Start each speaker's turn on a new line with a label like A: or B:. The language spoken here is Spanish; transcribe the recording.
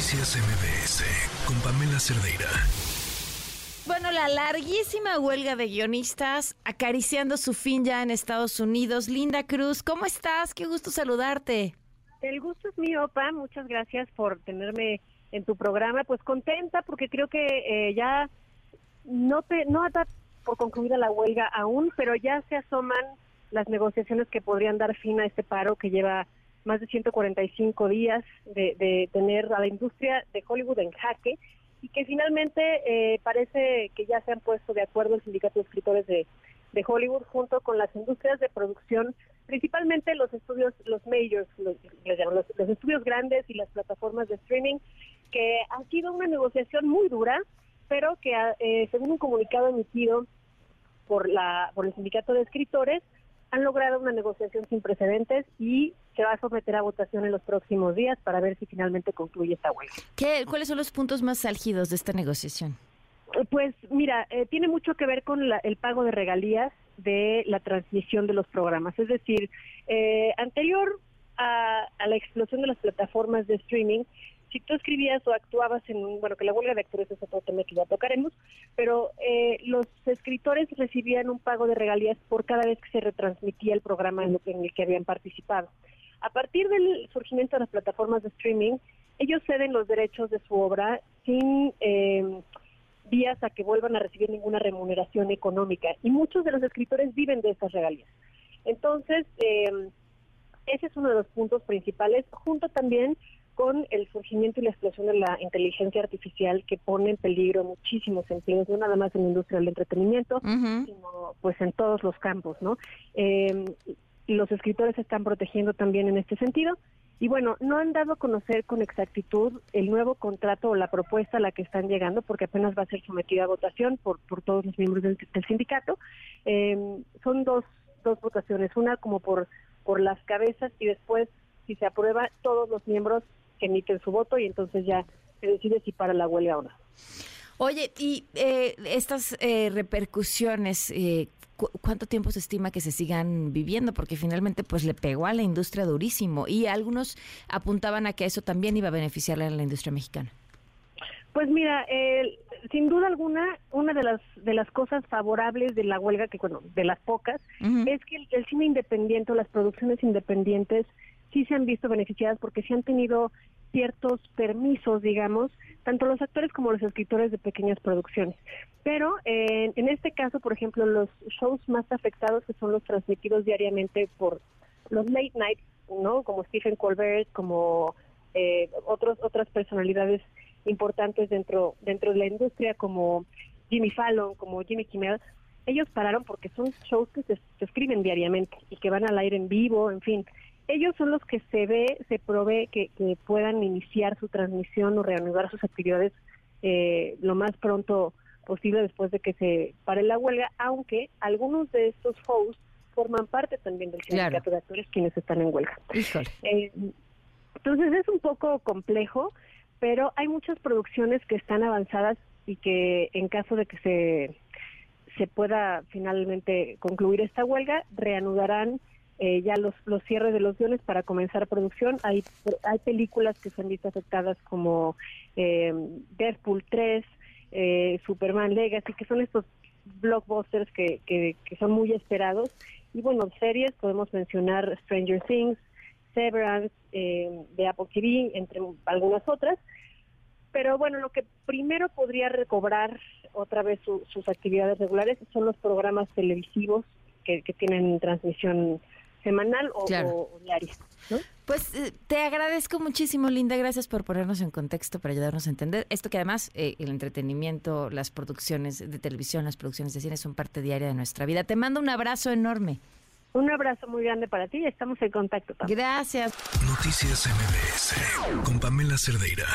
A: Noticias MBS con Pamela Cerdeira.
B: Bueno, la larguísima huelga de guionistas acariciando su fin ya en Estados Unidos. Linda Cruz, ¿cómo estás? Qué gusto saludarte.
C: El gusto es mío, Pam. Muchas gracias por tenerme en tu programa. Pues contenta porque creo que eh, ya no te, no está por concluida la huelga aún, pero ya se asoman las negociaciones que podrían dar fin a este paro que lleva más de 145 días de, de tener a la industria de Hollywood en jaque y que finalmente eh, parece que ya se han puesto de acuerdo el sindicato de escritores de, de Hollywood junto con las industrias de producción, principalmente los estudios, los majors, los, estudios grandes y las plataformas de streaming, que ha sido una negociación muy dura, pero que eh, según un comunicado emitido por la por el sindicato de escritores han logrado una negociación sin precedentes y se va a someter a votación en los próximos días para ver si finalmente concluye esta huelga.
B: ¿Qué, ¿Cuáles son los puntos más álgidos de esta negociación?
C: Eh, pues mira, eh, tiene mucho que ver con el pago de regalías de la transmisión de los programas. Es decir, eh, anterior a, a, la explosión de las plataformas de streaming, si tú escribías o actuabas en bueno, que la huelga de actores es otro tema que ya tocaremos, pero eh, los escritores recibían un pago de regalías por cada vez que se retransmitía el programa en, en el que habían participado. A partir del surgimiento de las plataformas de streaming, ellos ceden los derechos de su obra sin eh, vías a que vuelvan a recibir ninguna remuneración económica y muchos de los escritores viven de estas regalías. Entonces, eh, ese es uno de los puntos principales, junto también con el surgimiento y la explosión de la inteligencia artificial que pone en peligro muchísimos empleos, no nada más en la industria del entretenimiento, sino pues en todos los campos, ¿no? Eh, los escritores se están protegiendo también en este sentido. Y bueno, no han dado a conocer con exactitud el nuevo contrato o la propuesta a la que están llegando, porque apenas va a ser sometida a votación por, por todos los miembros del, del sindicato. Eh, son dos, dos votaciones, una como por, por las cabezas y después, si se aprueba, todos los miembros que emiten su voto y entonces ya se decide si para la huelga o no.
B: Oye, y eh, estas eh, repercusiones, eh, cu ¿cuánto tiempo se estima que se sigan viviendo? Porque finalmente pues le pegó a la industria durísimo y algunos apuntaban a que eso también iba a beneficiarle a la industria mexicana.
C: Pues mira, eh, sin duda alguna, una de las de las cosas favorables de la huelga, que bueno, de las pocas, uh -huh. es que el, el, cine independiente o las producciones independientes sí se han visto beneficiadas porque sí han tenido ciertos permisos, digamos, tanto los actores como los escritores de pequeñas producciones. Pero eh, en este caso, por ejemplo, los shows más afectados que son los transmitidos diariamente por los late nights, ¿no? Como Stephen Colbert, como eh, otros otras personalidades importantes dentro dentro de la industria como Jimmy Fallon, como Jimmy Kimmel, ellos pararon porque son shows que se escriben diariamente y que van al aire en vivo, en fin ellos son los que se ve, se provee que, que puedan iniciar su transmisión o reanudar sus actividades eh, lo más pronto posible después de que se pare la huelga, aunque algunos de estos hosts forman parte también del sindicato claro. de actores quienes están en huelga. Eh, entonces es un poco complejo, pero hay muchas producciones que están avanzadas y que en caso de que se se pueda finalmente concluir esta huelga, reanudarán eh, ya los, los cierres de los guiones para comenzar producción. Hay, hay películas que se han visto afectadas como eh, Deadpool 3, eh, Superman Legacy, que son estos blockbusters que, que, son muy esperados. Y bueno, series, podemos mencionar Stranger Things, Severance, eh, de Apple TV, entre algunas otras. Pero bueno, lo que primero podría recobrar otra vez su, sus actividades regulares son los programas televisivos que, que tienen transmisión semanal o, claro. o, o diaria. ¿no?
B: Pues eh, te agradezco muchísimo, Linda. Gracias por ponernos en contexto, para ayudarnos a entender esto que además eh, el entretenimiento, las producciones de televisión, las producciones de cine son parte diaria de nuestra vida. Te mando un abrazo enorme.
C: Un abrazo muy grande para ti y estamos en contacto.
B: También. Gracias.
A: Noticias MBS con Pamela Cerdeira.